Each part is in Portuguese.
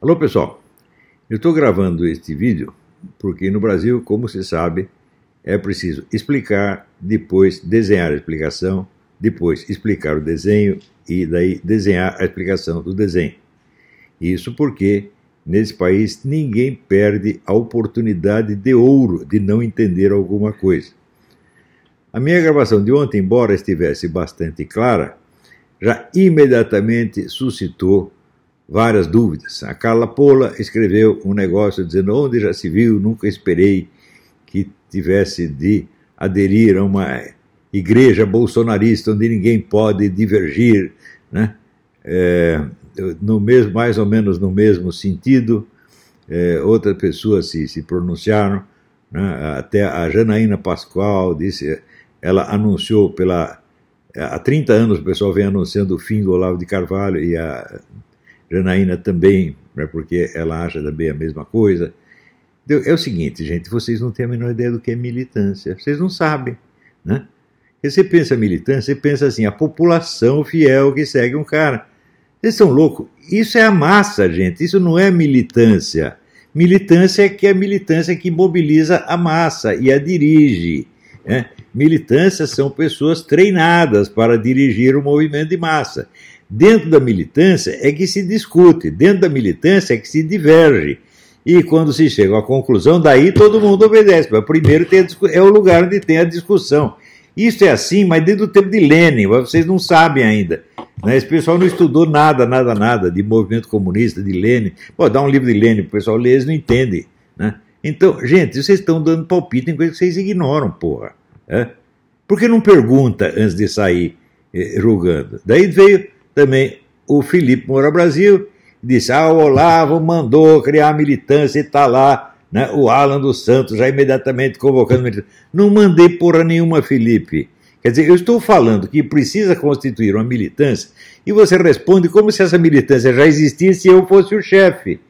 Alô pessoal, eu estou gravando este vídeo porque no Brasil, como se sabe, é preciso explicar, depois desenhar a explicação, depois explicar o desenho e daí desenhar a explicação do desenho. Isso porque nesse país ninguém perde a oportunidade de ouro de não entender alguma coisa. A minha gravação de ontem, embora estivesse bastante clara, já imediatamente suscitou várias dúvidas. A Carla Pola escreveu um negócio dizendo onde já se viu, nunca esperei que tivesse de aderir a uma igreja bolsonarista onde ninguém pode divergir, né? É, no mesmo, mais ou menos no mesmo sentido, é, outras pessoas se, se pronunciaram, né? até a Janaína Pascoal disse, ela anunciou pela há 30 anos o pessoal vem anunciando o fim do Olavo de Carvalho e a Janaína também, né, porque ela acha também a mesma coisa. É o seguinte, gente, vocês não têm a menor ideia do que é militância, vocês não sabem, né? Você pensa militância, você pensa assim, a população fiel que segue um cara. Vocês são loucos? Isso é a massa, gente, isso não é militância. Militância é que é a militância que mobiliza a massa e a dirige. Né? São pessoas treinadas para dirigir o movimento de massa. Dentro da militância é que se discute, dentro da militância é que se diverge. E quando se chega à conclusão, daí todo mundo obedece. Mas primeiro é o lugar onde tem a discussão. Isso é assim, mas desde o tempo de Lenin, vocês não sabem ainda. Né? Esse pessoal não estudou nada, nada, nada de movimento comunista, de Lenin. Pô, dá um livro de Lenin para o pessoal ler, eles não entendem. Né? Então, gente, vocês estão dando palpite em coisas que vocês ignoram, porra. É? Por que não pergunta antes de sair eh, rugando? Daí veio também o Felipe Moura Brasil, disse: Ah, o Olavo mandou criar militância e está lá, né, o Alan dos Santos já imediatamente convocando militância. Não mandei porra nenhuma, Felipe. Quer dizer, eu estou falando que precisa constituir uma militância e você responde como se essa militância já existisse e eu fosse o chefe.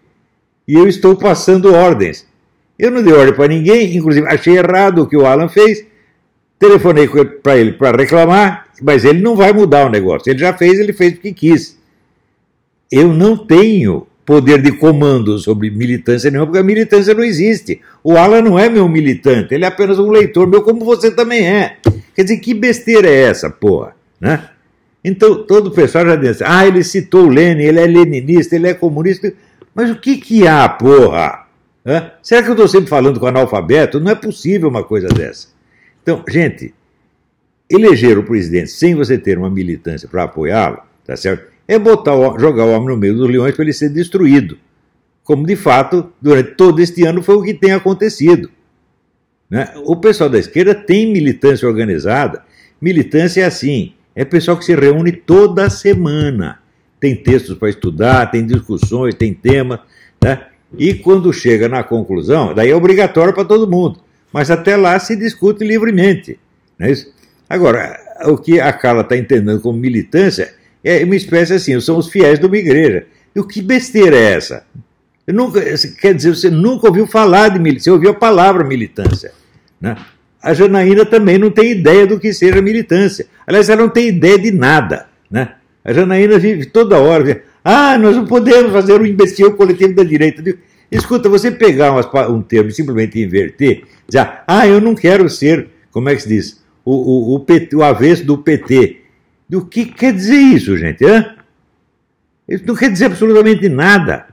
E eu estou passando ordens. Eu não dei ordem para ninguém, inclusive achei errado o que o Alan fez, telefonei para ele para reclamar, mas ele não vai mudar o negócio. Ele já fez, ele fez porque quis. Eu não tenho poder de comando sobre militância nenhuma, porque a militância não existe. O Alan não é meu militante, ele é apenas um leitor meu, como você também é. Quer dizer, que besteira é essa, porra? Né? Então, todo o pessoal já disse, ah, ele citou o Lenin, ele é leninista, ele é comunista. Mas o que que há, porra? Hã? Será que eu estou sempre falando com analfabeto? Não é possível uma coisa dessa. Então, gente, eleger o presidente sem você ter uma militância para apoiá-lo, tá certo? É botar jogar o homem no meio dos leões para ele ser destruído. Como de fato, durante todo este ano foi o que tem acontecido. Né? O pessoal da esquerda tem militância organizada. Militância é assim: é pessoal que se reúne toda semana. Tem textos para estudar, tem discussões, tem temas. Né? E quando chega na conclusão, daí é obrigatório para todo mundo. Mas até lá se discute livremente. Não é isso? Agora, o que a Carla está entendendo como militância é uma espécie assim, são os fiéis de uma igreja. E o que besteira é essa? Eu nunca, quer dizer, você nunca ouviu falar de militância, você ouviu a palavra militância. Né? A Janaína também não tem ideia do que seja militância. Aliás, ela não tem ideia de nada. Né? A Janaína vive toda hora, ah, nós não podemos fazer o um imbecil coletivo da direita. Escuta, você pegar um termo e simplesmente inverter, dizer, ah, eu não quero ser, como é que se diz, o, o, o, PT, o avesso do PT. O que quer dizer isso, gente? Hã? Isso não quer dizer absolutamente nada.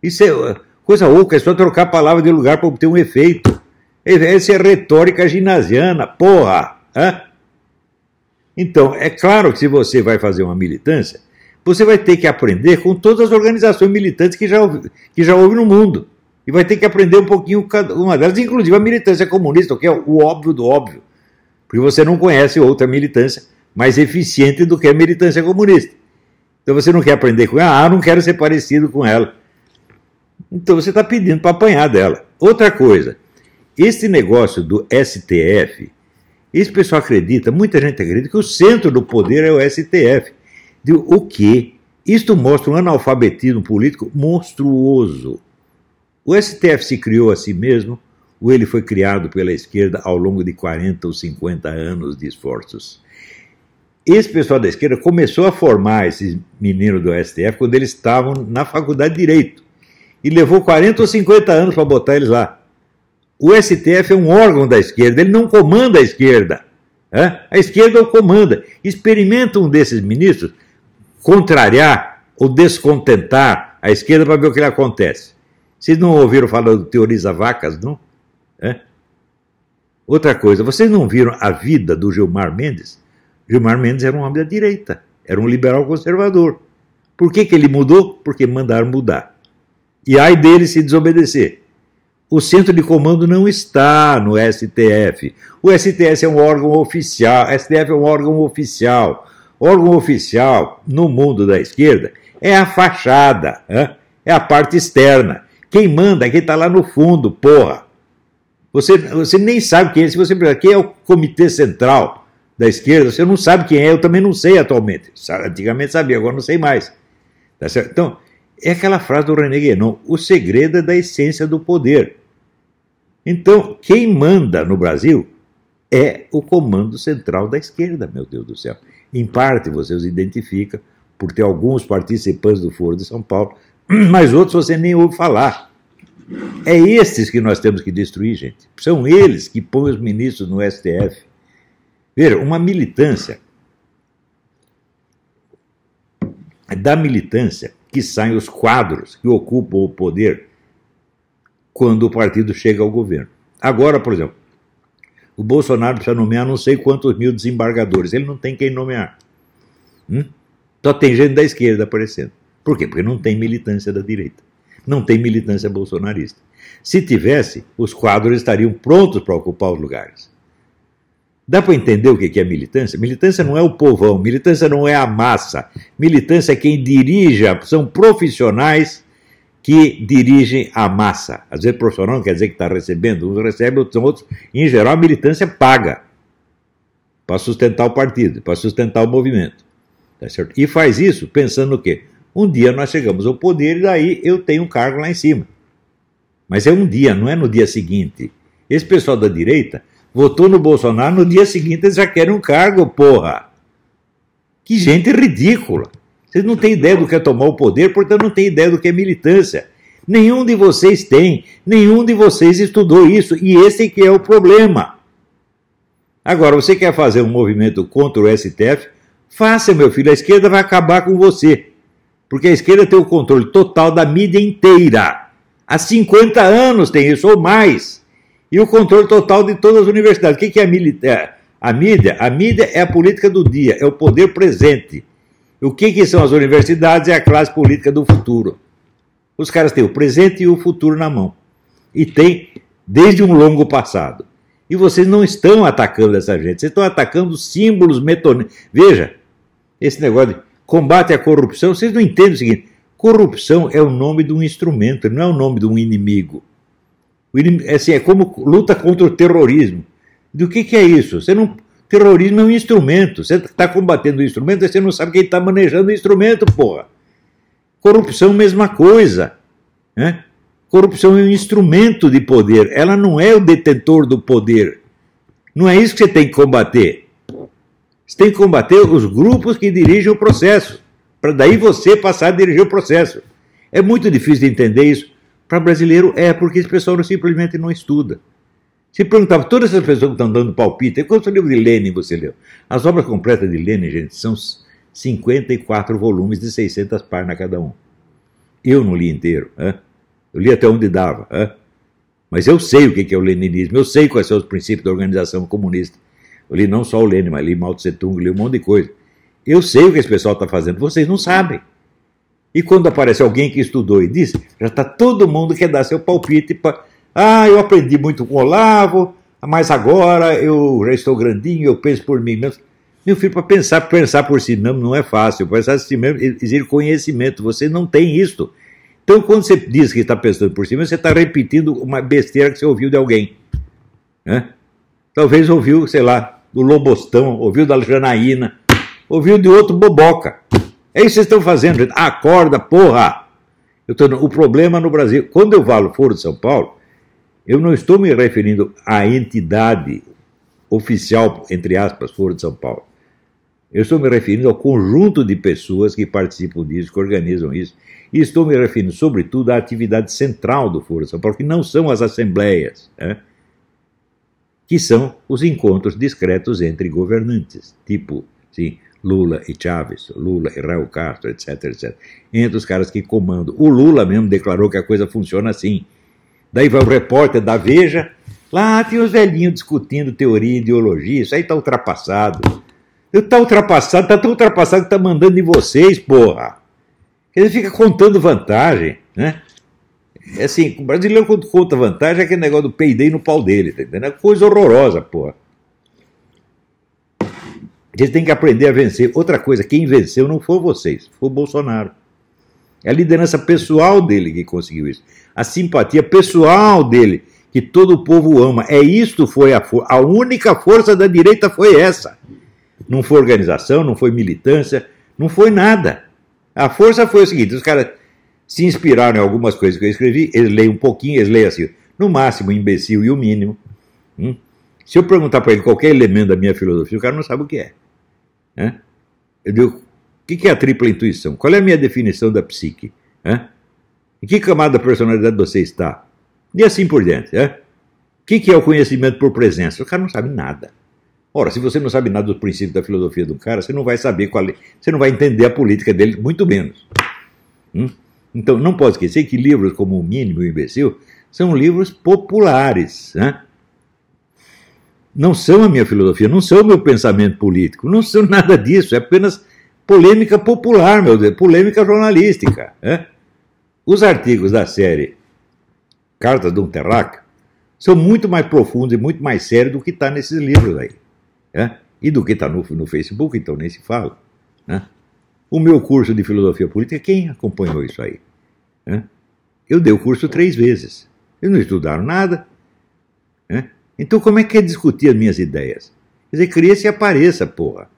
Isso é coisa oca, é só trocar a palavra de lugar para obter um efeito. Essa é retórica ginasiana, porra! Hã? Então, é claro que se você vai fazer uma militância, você vai ter que aprender com todas as organizações militantes que já, que já houve no mundo. E vai ter que aprender um pouquinho cada uma delas, inclusive a militância comunista, que é o óbvio do óbvio. Porque você não conhece outra militância mais eficiente do que a militância comunista. Então você não quer aprender com ela, ah, não quero ser parecido com ela. Então você está pedindo para apanhar dela. Outra coisa, esse negócio do STF, esse pessoal acredita, muita gente acredita que o centro do poder é o STF. O que? Isto mostra um analfabetismo político monstruoso. O STF se criou a si mesmo ou ele foi criado pela esquerda ao longo de 40 ou 50 anos de esforços. Esse pessoal da esquerda começou a formar esses meninos do STF quando eles estavam na faculdade de Direito. E levou 40 ou 50 anos para botar eles lá. O STF é um órgão da esquerda, ele não comanda a esquerda. A esquerda o comanda. Experimenta um desses ministros contrariar ou descontentar a esquerda para ver o que lhe acontece. Vocês não ouviram falar do teoriza vacas, não? É? Outra coisa, vocês não viram a vida do Gilmar Mendes? Gilmar Mendes era um homem da direita, era um liberal conservador. Por que, que ele mudou? Porque mandaram mudar. E ai dele se desobedecer. O centro de comando não está no STF. O STF é um órgão oficial. STF é um órgão oficial. Órgão oficial no mundo da esquerda é a fachada, é a parte externa. Quem manda é quem está lá no fundo, porra. Você, você nem sabe quem é. Se você perguntar quem é o comitê central da esquerda, você não sabe quem é. Eu também não sei atualmente. Antigamente sabia, agora não sei mais. Tá então, é aquela frase do René Guénon: o segredo é da essência do poder. Então, quem manda no Brasil é o comando central da esquerda, meu Deus do céu. Em parte, você os identifica por ter alguns participantes do Foro de São Paulo, mas outros você nem ouve falar. É esses que nós temos que destruir, gente. São eles que põem os ministros no STF. Veja, uma militância. É da militância que saem os quadros que ocupam o poder quando o partido chega ao governo. Agora, por exemplo, o Bolsonaro precisa nomear não sei quantos mil desembargadores. Ele não tem quem nomear. Hum? Só tem gente da esquerda aparecendo. Por quê? Porque não tem militância da direita. Não tem militância bolsonarista. Se tivesse, os quadros estariam prontos para ocupar os lugares. Dá para entender o que é militância? Militância não é o povão, militância não é a massa. Militância é quem dirige, são profissionais que dirigem a massa. Às vezes, profissional não quer dizer que está recebendo, uns recebem, outros outros. Em geral, a militância paga para sustentar o partido, para sustentar o movimento. Tá certo? E faz isso pensando no quê? Um dia nós chegamos ao poder e daí eu tenho um cargo lá em cima. Mas é um dia, não é no dia seguinte. Esse pessoal da direita votou no Bolsonaro, no dia seguinte eles já querem um cargo, porra. Que gente ridícula. Vocês não têm ideia do que é tomar o poder, portanto não têm ideia do que é militância. Nenhum de vocês tem, nenhum de vocês estudou isso, e esse que é o problema. Agora, você quer fazer um movimento contra o STF? Faça, meu filho, a esquerda vai acabar com você. Porque a esquerda tem o controle total da mídia inteira. Há 50 anos tem isso, ou mais. E o controle total de todas as universidades. O que é a, a mídia? A mídia é a política do dia, é o poder presente. O que, que são as universidades? É a classe política do futuro. Os caras têm o presente e o futuro na mão. E tem desde um longo passado. E vocês não estão atacando essa gente, vocês estão atacando símbolos metonímicos. Veja, esse negócio de combate à corrupção, vocês não entendem o seguinte: corrupção é o nome de um instrumento, não é o nome de um inimigo. O inimigo assim, é como luta contra o terrorismo. Do que, que é isso? Você não, terrorismo é um instrumento. Você está combatendo o instrumento e você não sabe quem está manejando o instrumento, porra. Corrupção, mesma coisa. Né? Corrupção é um instrumento de poder. Ela não é o detentor do poder. Não é isso que você tem que combater. Você tem que combater os grupos que dirigem o processo, para daí você passar a dirigir o processo. É muito difícil de entender isso. Para brasileiro é, porque esse pessoal simplesmente não estuda. Se perguntava, todas essas pessoas que estão dando palpite, quantos livros de Lenin você leu? As obras completas de Lenin, gente, são 54 volumes de 600 páginas cada um. Eu não li inteiro, hein? eu li até onde dava. Hein? Mas eu sei o que é o leninismo, eu sei quais são os princípios da organização comunista. Eu li não só o Lenin, mas li Mao Tse Tung, li um monte de coisa. Eu sei o que esse pessoal está fazendo, vocês não sabem. E quando aparece alguém que estudou e diz, já está todo mundo quer dar seu palpite para. Ah, eu aprendi muito com o Olavo, mas agora eu já estou grandinho, eu penso por mim mesmo. Meu filho, para pensar, pensar por si mesmo não é fácil. Pensar por si mesmo exige conhecimento. Você não tem isso. Então, quando você diz que está pensando por si mesmo, você está repetindo uma besteira que você ouviu de alguém. Né? Talvez ouviu, sei lá, do Lobostão, ouviu da Janaína, ouviu de outro boboca. É isso que vocês estão fazendo, gente. Acorda, porra! Eu tô, o problema no Brasil, quando eu falo Foro de São Paulo, eu não estou me referindo à entidade oficial, entre aspas, Foro de São Paulo. Eu estou me referindo ao conjunto de pessoas que participam disso, que organizam isso. E estou me referindo, sobretudo, à atividade central do Foro São Paulo, que não são as assembleias, né? que são os encontros discretos entre governantes, tipo sim, Lula e Chávez, Lula e Raul Castro, etc, etc. Entre os caras que comandam. O Lula mesmo declarou que a coisa funciona assim. Daí vai o repórter da Veja, lá tem os velhinhos discutindo teoria e ideologia, isso aí está ultrapassado. Está ultrapassado, está tão ultrapassado que está mandando em vocês, porra. Ele fica contando vantagem, né? É assim, o brasileiro quando conta vantagem é aquele negócio do peidei no pau dele, tá entendendo? É coisa horrorosa, porra. Eles têm que aprender a vencer. Outra coisa, quem venceu não foi vocês, foi o Bolsonaro. É a liderança pessoal dele que conseguiu isso. A simpatia pessoal dele, que todo o povo ama. É isto foi a, a única força da direita foi essa. Não foi organização, não foi militância, não foi nada. A força foi o seguinte: os caras se inspiraram em algumas coisas que eu escrevi, eles leem um pouquinho, eles leem assim, no máximo, imbecil e o mínimo. Hum? Se eu perguntar para ele qualquer elemento da minha filosofia, o cara não sabe o que é. Né? Eu digo, o que é a tripla intuição? Qual é a minha definição da psique? Em que camada da personalidade você está? E assim por diante. O que é o conhecimento por presença? O cara não sabe nada. Ora, se você não sabe nada dos princípios da filosofia do cara, você não vai saber qual é, você não vai entender a política dele, muito menos. Hum? Então, não pode esquecer que livros como O Mínimo e o Imbecil são livros populares. Né? Não são a minha filosofia, não são o meu pensamento político, não são nada disso, é apenas polêmica popular, meu Deus, polêmica jornalística. Né? Os artigos da série Cartas de um Terraque são muito mais profundos e muito mais sérios do que está nesses livros aí. Né? E do que está no, no Facebook, então nem se fala. Né? O meu curso de filosofia política, quem acompanhou isso aí? Né? Eu dei o curso três vezes. Eles não estudaram nada. Né? Então, como é que é discutir as minhas ideias? Quer dizer, cria-se e apareça, porra.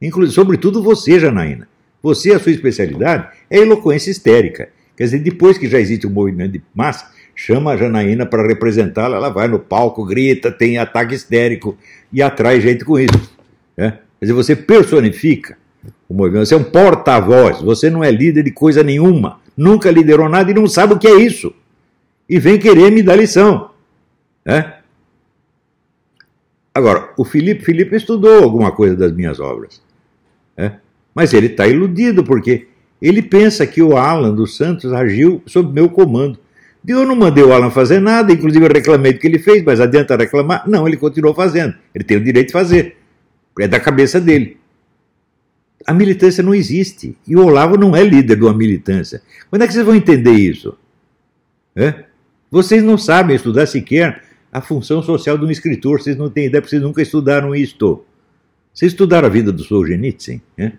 Inclusive, sobretudo você, Janaína. Você, a sua especialidade é eloquência histérica. Quer dizer, depois que já existe um movimento de massa, chama a Janaína para representá-la, ela vai no palco, grita, tem ataque histérico e atrai gente com isso. Né? Quer dizer, você personifica o movimento, você é um porta-voz, você não é líder de coisa nenhuma, nunca liderou nada e não sabe o que é isso. E vem querer me dar lição. Né? Agora, o Felipe, Felipe estudou alguma coisa das minhas obras. Né? Mas ele está iludido, porque ele pensa que o Alan dos Santos agiu sob meu comando. Eu não mandei o Alan fazer nada, inclusive eu reclamei do que ele fez, mas adianta reclamar? Não, ele continuou fazendo. Ele tem o direito de fazer. É da cabeça dele. A militância não existe. E o Olavo não é líder de uma militância. Quando é que vocês vão entender isso? É? Vocês não sabem estudar sequer a função social de um escritor. Vocês não têm ideia, porque vocês nunca estudaram isto. Vocês estudaram a vida do Solzhenitsyn? É?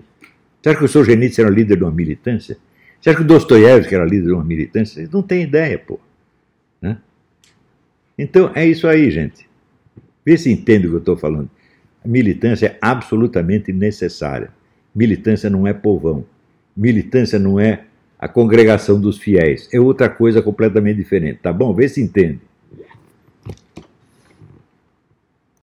Você acha que o Solzhenitsyn era líder de uma militância? Acha que o Dostoiévski era líder de uma militância? Vocês não têm ideia, pô. Né? Então é isso aí, gente. Vê se entende o que eu estou falando. A militância é absolutamente necessária. Militância não é povão. Militância não é a congregação dos fiéis. É outra coisa completamente diferente, tá bom? Vê se entende.